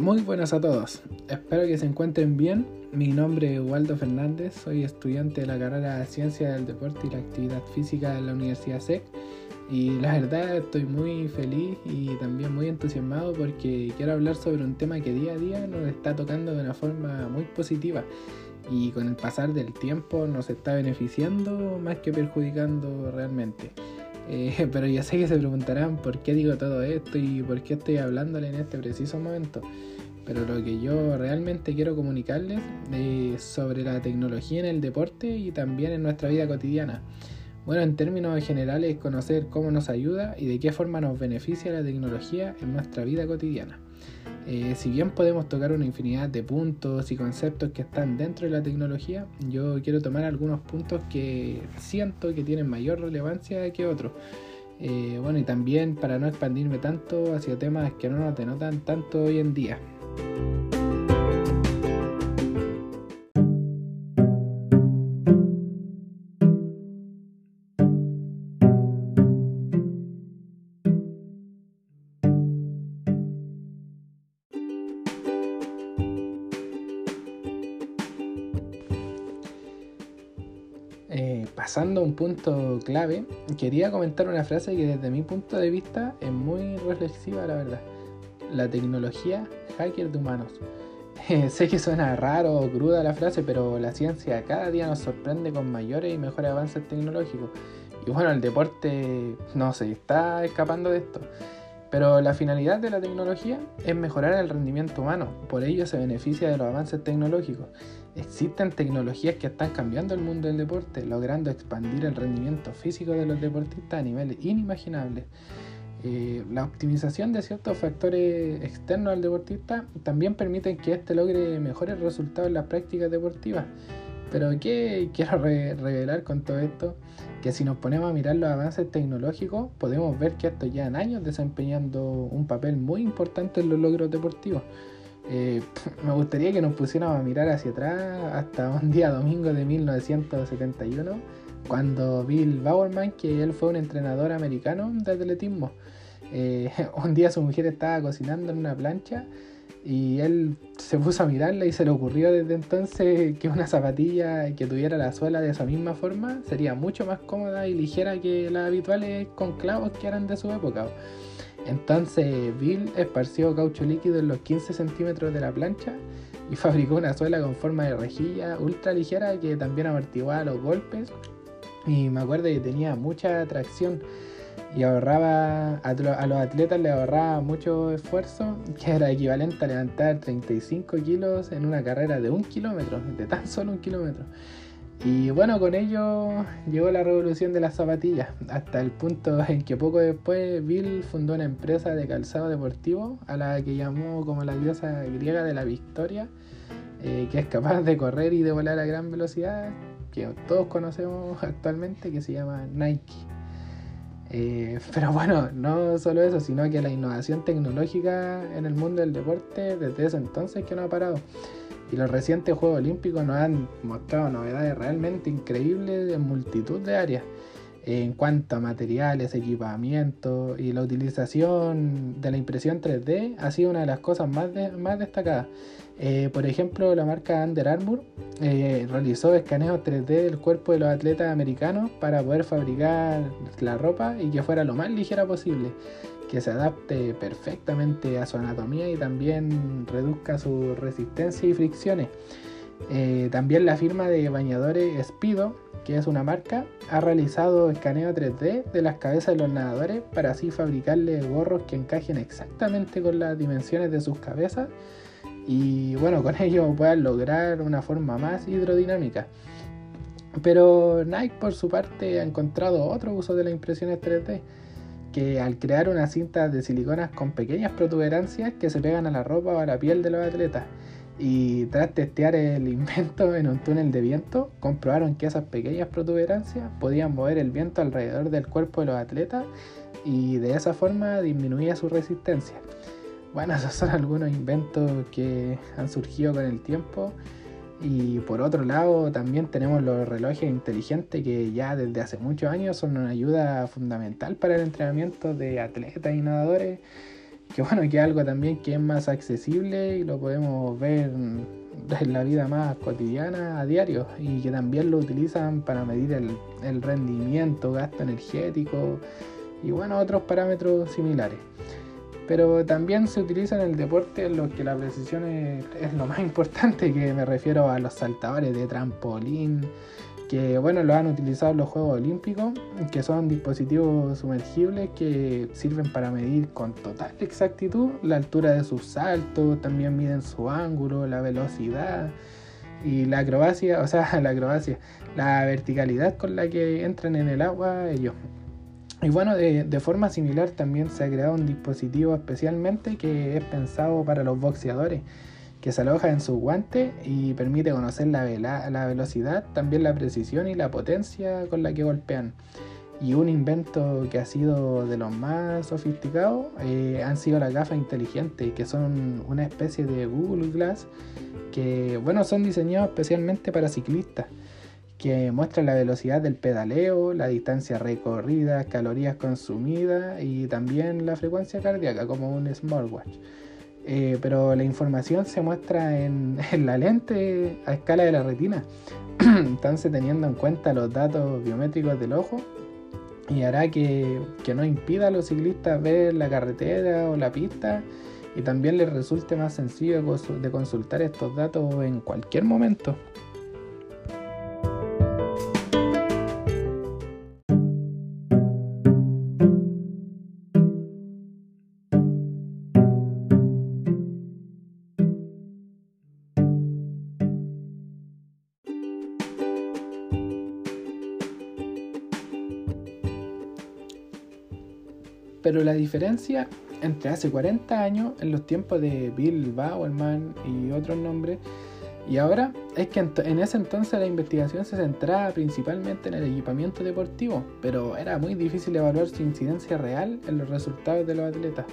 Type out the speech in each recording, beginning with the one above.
Muy buenas a todos, espero que se encuentren bien. Mi nombre es Waldo Fernández, soy estudiante de la carrera de Ciencia del Deporte y la Actividad Física de la Universidad SEC y la verdad estoy muy feliz y también muy entusiasmado porque quiero hablar sobre un tema que día a día nos está tocando de una forma muy positiva y con el pasar del tiempo nos está beneficiando más que perjudicando realmente. Eh, pero ya sé que se preguntarán por qué digo todo esto y por qué estoy hablándole en este preciso momento. Pero lo que yo realmente quiero comunicarles es sobre la tecnología en el deporte y también en nuestra vida cotidiana. Bueno, en términos generales, conocer cómo nos ayuda y de qué forma nos beneficia la tecnología en nuestra vida cotidiana. Eh, si bien podemos tocar una infinidad de puntos y conceptos que están dentro de la tecnología, yo quiero tomar algunos puntos que siento que tienen mayor relevancia que otros. Eh, bueno, y también para no expandirme tanto hacia temas que no nos denotan tanto hoy en día. Eh, pasando a un punto clave, quería comentar una frase que desde mi punto de vista es muy reflexiva, la verdad. La tecnología, hacker de humanos. sé que suena raro o cruda la frase, pero la ciencia cada día nos sorprende con mayores y mejores avances tecnológicos. Y bueno, el deporte no se está escapando de esto. Pero la finalidad de la tecnología es mejorar el rendimiento humano, por ello se beneficia de los avances tecnológicos. Existen tecnologías que están cambiando el mundo del deporte, logrando expandir el rendimiento físico de los deportistas a niveles inimaginables. La optimización de ciertos factores externos al deportista también permite que éste logre mejores resultados en las prácticas deportivas. Pero ¿qué quiero revelar con todo esto? Que si nos ponemos a mirar los avances tecnológicos, podemos ver que estos llevan años desempeñando un papel muy importante en los logros deportivos. Eh, me gustaría que nos pusiéramos a mirar hacia atrás hasta un día domingo de 1971, cuando Bill Bowerman, que él fue un entrenador americano de atletismo, eh, un día su mujer estaba cocinando en una plancha y él se puso a mirarla y se le ocurrió desde entonces que una zapatilla que tuviera la suela de esa misma forma sería mucho más cómoda y ligera que las habituales con clavos que eran de su época. Entonces Bill esparció caucho líquido en los 15 centímetros de la plancha y fabricó una suela con forma de rejilla ultra ligera que también amortiguaba los golpes y me acuerdo que tenía mucha tracción y ahorraba a, los atletas le ahorraba mucho esfuerzo, que era equivalente a levantar 35 kilos en una carrera de un kilómetro, de tan solo un kilómetro. Y bueno, con ello llegó la revolución de las zapatillas, hasta el punto en que poco después Bill fundó una empresa de calzado deportivo a la que llamó como la diosa griega de la victoria, eh, que es capaz de correr y de volar a gran velocidad, que todos conocemos actualmente, que se llama Nike. Eh, pero bueno, no solo eso, sino que la innovación tecnológica en el mundo del deporte desde ese entonces que no ha parado. Y los recientes Juegos Olímpicos nos han mostrado novedades realmente increíbles en multitud de áreas. En cuanto a materiales, equipamiento y la utilización de la impresión 3D ha sido una de las cosas más, más destacadas. Eh, por ejemplo, la marca Under Armour eh, realizó escaneos 3D del cuerpo de los atletas americanos para poder fabricar la ropa y que fuera lo más ligera posible, que se adapte perfectamente a su anatomía y también reduzca su resistencia y fricciones. Eh, también la firma de bañadores Speedo, que es una marca, ha realizado escaneo 3D de las cabezas de los nadadores para así fabricarle gorros que encajen exactamente con las dimensiones de sus cabezas y bueno, con ello puedan lograr una forma más hidrodinámica. Pero Nike por su parte ha encontrado otro uso de las impresiones 3D, que al crear unas cintas de siliconas con pequeñas protuberancias que se pegan a la ropa o a la piel de los atletas. Y tras testear el invento en un túnel de viento, comprobaron que esas pequeñas protuberancias podían mover el viento alrededor del cuerpo de los atletas y de esa forma disminuía su resistencia. Bueno, esos son algunos inventos que han surgido con el tiempo. Y por otro lado, también tenemos los relojes inteligentes que ya desde hace muchos años son una ayuda fundamental para el entrenamiento de atletas y nadadores. que bueno, que es algo también que es más accesible y lo podemos ver en la vida más cotidiana a diario y que también lo utilizan para medir el, el rendimiento, gasto energético y bueno, otros parámetros similares pero también se utiliza en el deporte en los que la precisión es, lo más importante, que me refiero a los saltadores de trampolín, que bueno, lo han utilizado en los Juegos Olímpicos, que son dispositivos sumergibles que sirven para medir con total exactitud la altura de sus saltos, también miden su ángulo, la velocidad y la acrobacia, o sea, la acrobacia, la verticalidad con la que entran en el agua ellos. Y bueno, de, forma similar también se ha creado un dispositivo especialmente que es pensado para los boxeadores, que se aloja en su guante y permite conocer la, la velocidad, también la precisión y la potencia con la que golpean. Y un invento que ha sido de los más sofisticados eh, han sido las gafas inteligentes, que son una especie de Google Glass, que bueno, son diseñados especialmente para ciclistas que muestra la velocidad del pedaleo, la distancia recorrida, calorías consumidas y también la frecuencia cardíaca como un smartwatch. Eh, pero la información se muestra en, la lente a escala de la retina, entonces teniendo en cuenta los datos biométricos del ojo y hará que, que no impida a los ciclistas ver la carretera o la pista y también les resulte más sencillo de consultar estos datos en cualquier momento. Pero la diferencia entre hace 40 años, en los tiempos de Bill Bauerman y otros nombres, y ahora es que en ese entonces la investigación se centraba principalmente en el equipamiento deportivo, pero era muy difícil evaluar su incidencia real en los resultados de los atletas.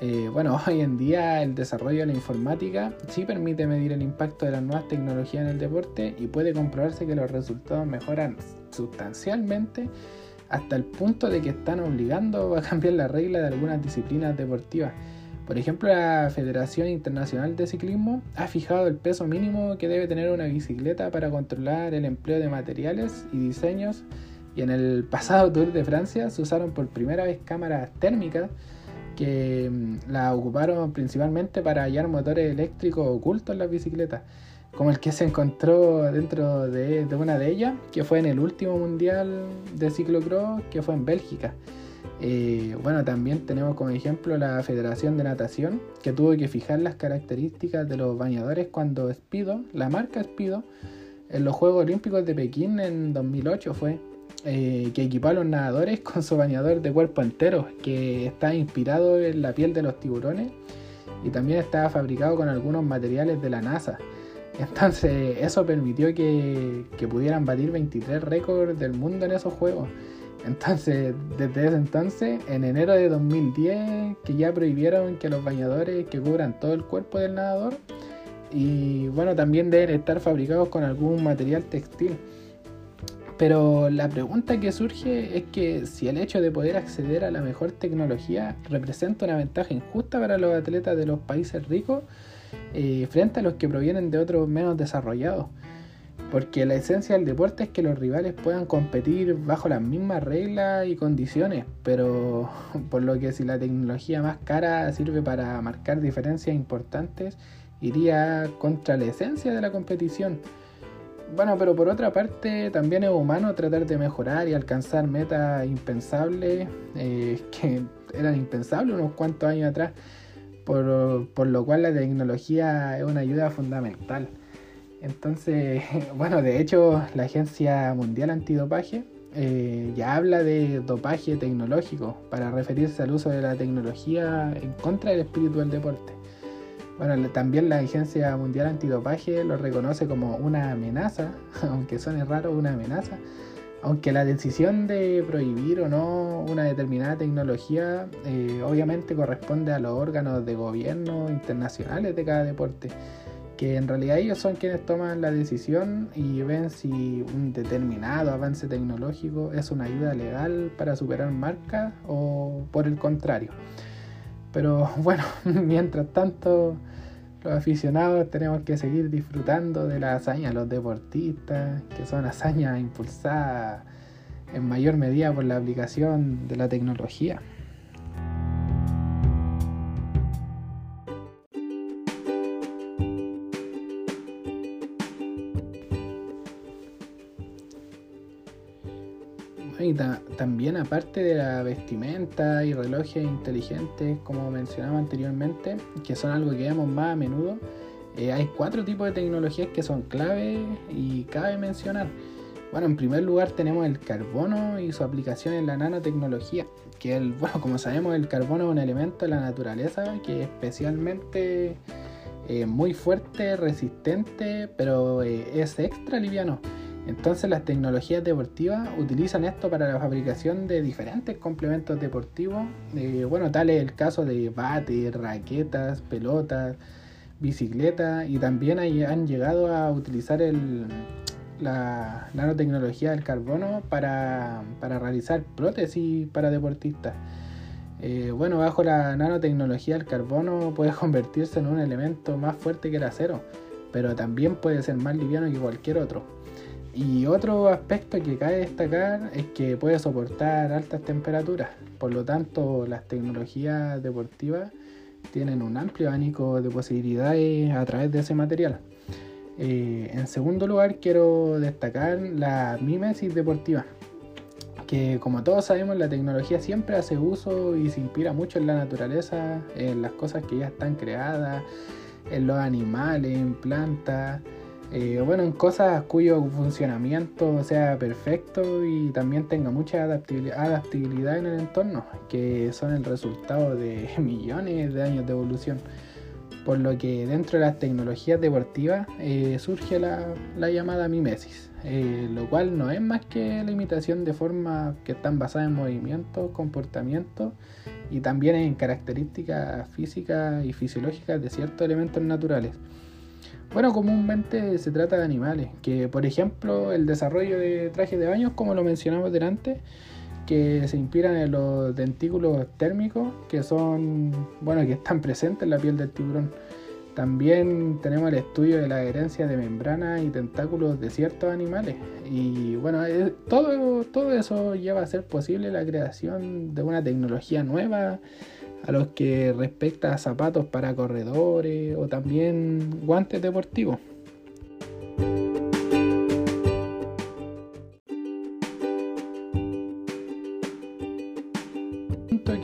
Eh, bueno, hoy en día el desarrollo de la informática sí permite medir el impacto de las nuevas tecnologías en el deporte y puede comprobarse que los resultados mejoran sustancialmente hasta el punto de que están obligando a cambiar la regla de algunas disciplinas deportivas. Por ejemplo, la Federación Internacional de Ciclismo ha fijado el peso mínimo que debe tener una bicicleta para controlar el empleo de materiales y diseños. Y en el pasado Tour de Francia se usaron por primera vez cámaras térmicas que mm, la ocuparon principalmente para hallar motores eléctricos ocultos en las bicicletas como el que se encontró dentro de, una de ellas, que fue en el último mundial de ciclocross, que fue en Bélgica. Eh, bueno, también tenemos como ejemplo la Federación de Natación, que tuvo que fijar las características de los bañadores cuando Speedo, la marca Speedo, en los Juegos Olímpicos de Pekín en 2008 fue, eh, que equipó a los nadadores con su bañador de cuerpo entero, que está inspirado en la piel de los tiburones y también está fabricado con algunos materiales de la NASA. Entonces eso permitió que, pudieran batir 23 récords del mundo en esos juegos. Entonces, desde ese entonces, en enero de 2010, que ya prohibieron que los bañadores que cubran todo el cuerpo del nadador, y bueno, también deben estar fabricados con algún material textil. Pero la pregunta que surge es que si el hecho de poder acceder a la mejor tecnología representa una ventaja injusta para los atletas de los países ricos, eh, frente a los que provienen de otros menos desarrollados. Porque la esencia del deporte es que los rivales puedan competir bajo las mismas reglas y condiciones, pero por lo que si la tecnología más cara sirve para marcar diferencias importantes, iría contra la esencia de la competición. Bueno, pero por otra parte también es humano tratar de mejorar y alcanzar metas impensables, eh, que eran impensables unos cuantos años atrás por, lo cual la tecnología es una ayuda fundamental. Entonces, bueno, de hecho la Agencia Mundial Antidopaje eh, ya habla de dopaje tecnológico para referirse al uso de la tecnología en contra del espíritu del deporte. Bueno, también la Agencia Mundial Antidopaje lo reconoce como una amenaza, aunque suene raro, una amenaza aunque la decisión de prohibir o no una determinada tecnología eh, obviamente corresponde a los órganos de gobierno internacionales de cada deporte, que en realidad ellos son quienes toman la decisión y ven si un determinado avance tecnológico es una ayuda legal para superar marcas o por el contrario. Pero bueno, mientras tanto, los aficionados tenemos que seguir disfrutando de la hazaña de los deportistas, que son hazañas impulsadas en mayor medida por la aplicación de la tecnología. También aparte de la vestimenta y relojes inteligentes, como mencionaba anteriormente, que son algo que vemos más a menudo, eh, hay cuatro tipos de tecnologías que son clave y cabe mencionar. Bueno, en primer lugar tenemos el carbono y su aplicación en la nanotecnología, que el, bueno, como sabemos el carbono es un elemento de la naturaleza que es especialmente eh, muy fuerte, resistente, pero eh, es extra liviano. Entonces las tecnologías deportivas utilizan esto para la fabricación de diferentes complementos deportivos. Eh, bueno, tal es el caso de bates, raquetas, pelotas, bicicletas y también han llegado a utilizar la nanotecnología del carbono para, realizar prótesis para deportistas. Eh, bueno, bajo la nanotecnología del carbono puede convertirse en un elemento más fuerte que el acero, pero también puede ser más liviano que cualquier otro. Y otro aspecto que cabe destacar es que puede soportar altas temperaturas, por lo tanto las tecnologías deportivas tienen un amplio abanico de posibilidades a través de ese material. Eh, en segundo lugar quiero destacar la mimesis deportiva, que como todos sabemos la tecnología siempre hace uso y se inspira mucho en la naturaleza, en las cosas que ya están creadas, en los animales, en plantas. Eh, bueno, en cosas cuyo funcionamiento sea perfecto y también tenga mucha adaptabilidad en el entorno, que son el resultado de millones de años de evolución. Por lo que dentro de las tecnologías deportivas eh, surge la, llamada mimesis, eh, lo cual no es más que la imitación de formas que están basadas en movimientos, comportamientos y también en características físicas y fisiológicas de ciertos elementos naturales. Bueno, comúnmente se trata de animales, que por ejemplo el desarrollo de trajes de baño, como lo mencionamos delante, que se inspiran en los dentículos térmicos, que son, bueno, que están presentes en la piel del tiburón. También tenemos el estudio de la herencia de membranas y tentáculos de ciertos animales. Y bueno, todo, todo eso lleva a ser posible la creación de una tecnología nueva a los que respecta a zapatos para corredores o también guantes deportivos.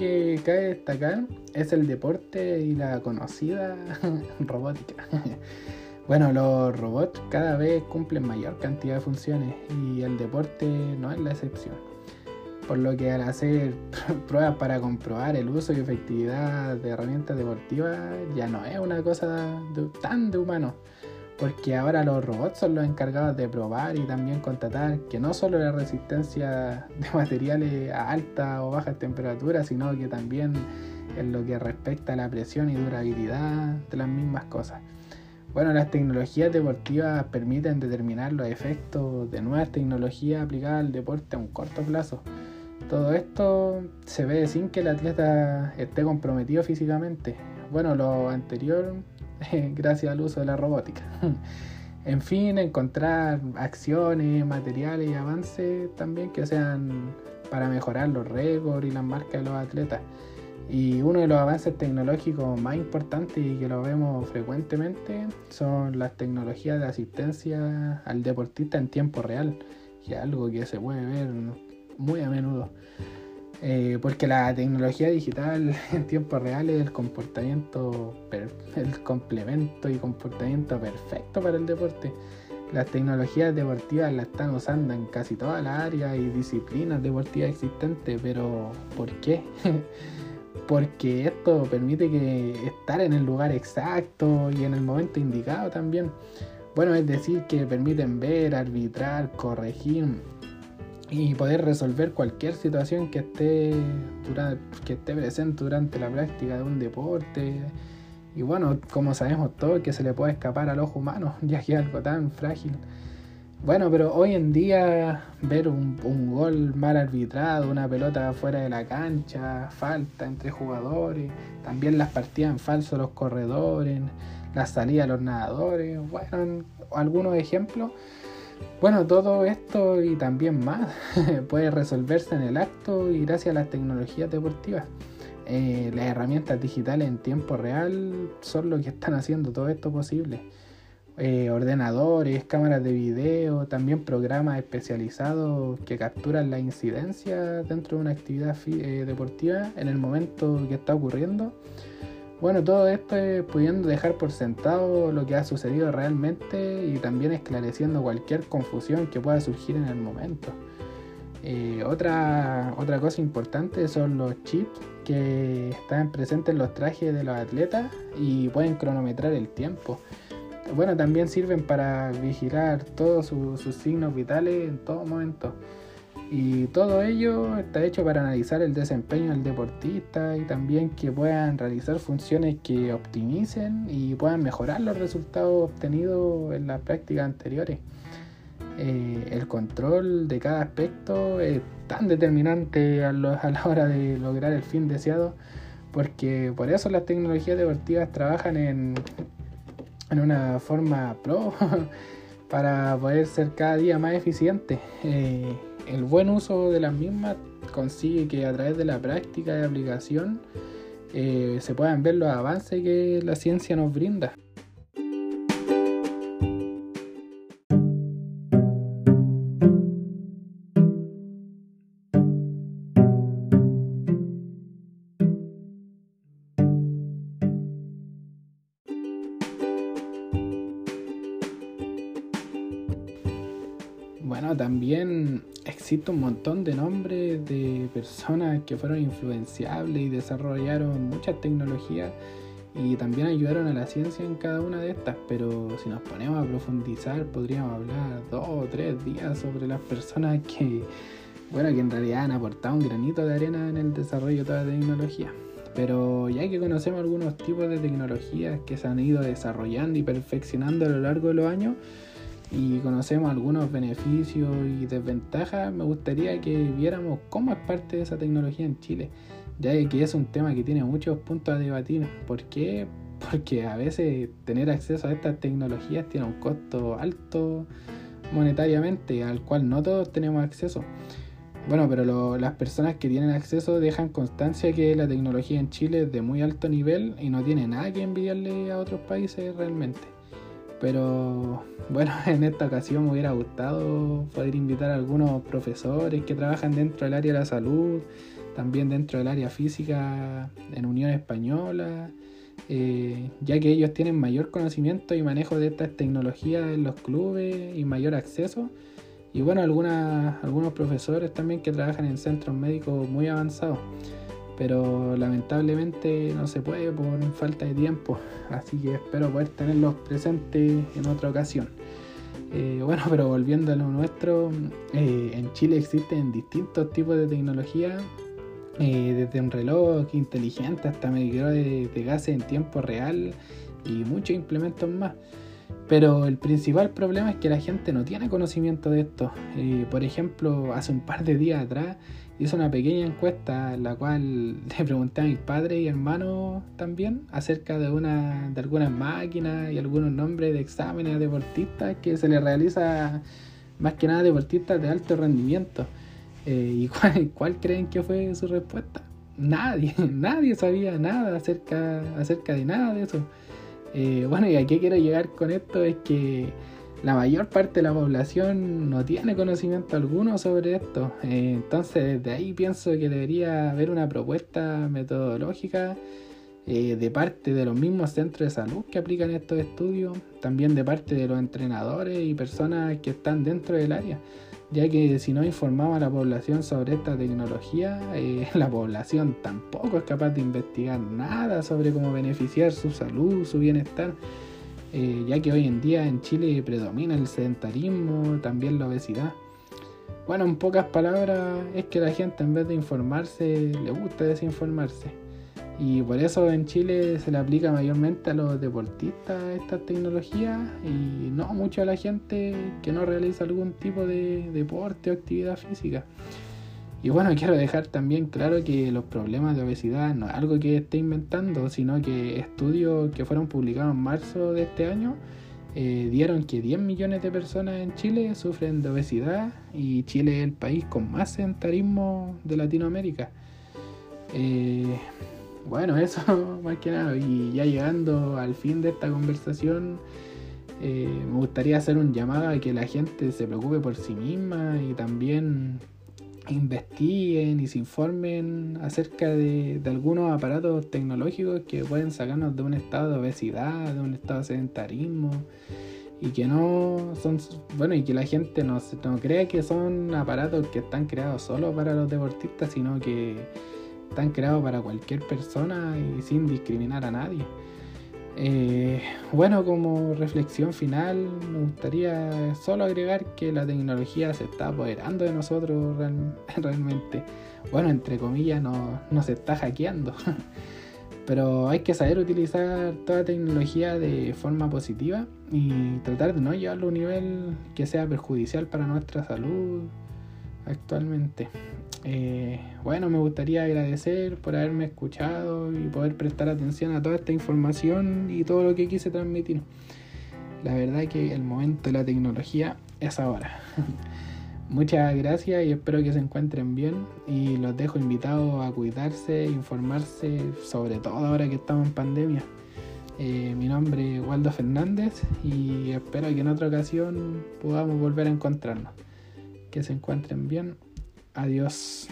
que cabe destacar es el deporte y la conocida robótica. Bueno, los robots cada vez cumplen mayor cantidad de funciones y el deporte no es la excepción por lo que al hacer pruebas para comprobar el uso y efectividad de herramientas deportivas ya no es una cosa tan de humano, porque ahora los robots son los encargados de probar y también constatar que no solo la resistencia de materiales a alta o bajas temperaturas, sino que también en lo que respecta a la presión y durabilidad de las mismas cosas. Bueno, las tecnologías deportivas permiten determinar los efectos de nuevas tecnologías aplicadas al deporte a un corto plazo todo esto se ve sin que el atleta esté comprometido físicamente. Bueno, lo anterior gracias al uso de la robótica. en fin, encontrar acciones, materiales y avances también que sean para mejorar los récords y las marcas de los atletas. Y uno de los avances tecnológicos más importantes y que lo vemos frecuentemente son las tecnologías de asistencia al deportista en tiempo real, que es algo que se puede ver muy a menudo. Eh, porque la tecnología digital en tiempo real es el comportamiento, el complemento y comportamiento perfecto para el deporte. Las tecnologías deportivas las están usando en casi todas las áreas y disciplinas deportivas existentes, pero ¿por qué? porque esto permite que estar en el lugar exacto y en el momento indicado también. Bueno, es decir, que permiten ver, arbitrar, corregir y poder resolver cualquier situación que esté, que esté presente durante la práctica de un deporte. Y bueno, como sabemos todos, que se le puede escapar al ojo humano, ya que es algo tan frágil. Bueno, pero hoy en día ver un, gol mal arbitrado, una pelota fuera de la cancha, falta entre jugadores, también las partidas en falso los corredores, la salida de los nadadores, bueno, algunos ejemplos. Bueno, todo esto y también más puede resolverse en el acto y gracias a las tecnologías deportivas. Eh, las herramientas digitales en tiempo real son lo que están haciendo todo esto posible. Eh, ordenadores, cámaras de video, también programas especializados que capturan la incidencia dentro de una actividad eh, deportiva en el momento que está ocurriendo. Bueno, todo esto es pudiendo dejar por sentado lo que ha sucedido realmente y también esclareciendo cualquier confusión que pueda surgir en el momento. Eh, otra, otra cosa importante son los chips que están presentes en los trajes de los atletas y pueden cronometrar el tiempo bueno, también sirven para vigilar todos sus signos vitales en todo momento. Y todo ello está hecho para analizar el desempeño del deportista y también que puedan realizar funciones que optimicen y puedan mejorar los resultados obtenidos en las prácticas anteriores. Eh, el control de cada aspecto es tan determinante a, la hora de lograr el fin deseado porque por eso las tecnologías deportivas trabajan en, una forma pro para poder ser cada día más eficiente. Eh, el buen uso de las mismas consigue que a través de la práctica y aplicación eh, se puedan ver los avances que la ciencia nos brinda. Existe un montón de nombres de personas que fueron influenciables y desarrollaron muchas tecnologías y también ayudaron a la ciencia en cada una de estas, pero si nos ponemos a profundizar podríamos hablar dos o tres días sobre las personas que, bueno, que en realidad han aportado un granito de arena en el desarrollo de toda la tecnología. Pero ya que conocemos algunos tipos de tecnologías que se han ido desarrollando y perfeccionando a lo largo de los años, y conocemos algunos beneficios y desventajas, me gustaría que viéramos cómo es parte de esa tecnología en Chile, ya que es un tema que tiene muchos puntos a debatir. ¿Por qué? Porque a veces tener acceso a estas tecnologías tiene un costo alto monetariamente, al cual no todos tenemos acceso. Bueno, pero las personas que tienen acceso dejan constancia que la tecnología en Chile es de muy alto nivel y no tiene nada que envidiarle a otros países realmente. Pero bueno, en esta ocasión me hubiera gustado poder invitar a algunos profesores que trabajan dentro del área de la salud, también dentro del área física en Unión Española, eh, ya que ellos tienen mayor conocimiento y manejo de estas tecnologías en los clubes y mayor acceso. Y bueno, algunos profesores también que trabajan en centros médicos muy avanzados pero lamentablemente no se puede por falta de tiempo, así que espero poder tenerlos presentes en otra ocasión. Eh, bueno, pero volviendo a lo nuestro, eh, en Chile existen distintos tipos de tecnología, eh, desde un reloj inteligente hasta medidores de gases en tiempo real y muchos implementos más. Pero el principal problema es que la gente no tiene conocimiento de esto. por ejemplo, hace un par de días atrás hice una pequeña encuesta en la cual le pregunté a mis padres y hermanos también acerca de una de algunas máquinas y algunos nombres de exámenes deportistas que se les realiza más que nada deportistas de alto rendimiento. Eh, ¿Y cuál, creen que fue su respuesta? Nadie, nadie sabía nada acerca, acerca de nada de eso. Eh, bueno, y a qué quiero llegar con esto es que la mayor parte de la población no tiene conocimiento alguno sobre esto. Eh, entonces, desde ahí pienso que debería haber una propuesta metodológica eh, de parte de los mismos centros de salud que aplican estos estudios, también de parte de los entrenadores y personas que están dentro del área, ya que si no informaba a la población sobre esta tecnología, eh, la población tampoco es capaz de investigar nada sobre cómo beneficiar su salud, su bienestar. Eh, ya que hoy en día en Chile predomina el sedentarismo, también la obesidad. Bueno, en pocas palabras es que la gente en vez de informarse le gusta desinformarse. Y por eso en Chile se le aplica mayormente a los deportistas esta tecnología y no mucho a la gente que no realiza algún tipo de deporte o actividad física. Y bueno, quiero dejar también claro que los problemas de obesidad no es algo que esté inventando, sino que estudios que fueron publicados en marzo de este año eh, dieron que 10 millones de personas en Chile sufren de obesidad y Chile es el país con más sedentarismo de Latinoamérica. Eh, bueno, eso más que nada. Y ya llegando al fin de esta conversación, eh, me gustaría hacer un llamado a que la gente se preocupe por sí misma y también investiguen y se informen acerca de, algunos aparatos tecnológicos que pueden sacarnos de un estado de obesidad, de un estado de sedentarismo y que no son, bueno, y que la gente no, no cree que son aparatos que están creados solo para los deportistas, sino que están creados para cualquier persona y sin discriminar a nadie. Eh, bueno, como reflexión final, me gustaría solo agregar que la tecnología se está apoderando de nosotros realmente. Bueno, entre comillas, no, no está hackeando. Pero hay que saber utilizar toda tecnología de forma positiva y tratar de no llevarlo a un nivel que sea perjudicial para nuestra salud actualmente. Eh, bueno, me gustaría agradecer por haberme escuchado y poder prestar atención a toda esta información y todo lo que quise transmitir. La verdad que el momento de la tecnología es ahora. Muchas gracias y espero que se encuentren bien y los dejo invitados a cuidarse, informarse, sobre todo ahora que estamos en pandemia. Eh, mi nombre es Waldo Fernández y espero que en otra ocasión podamos volver a encontrarnos. Que se encuentren bien. Adiós.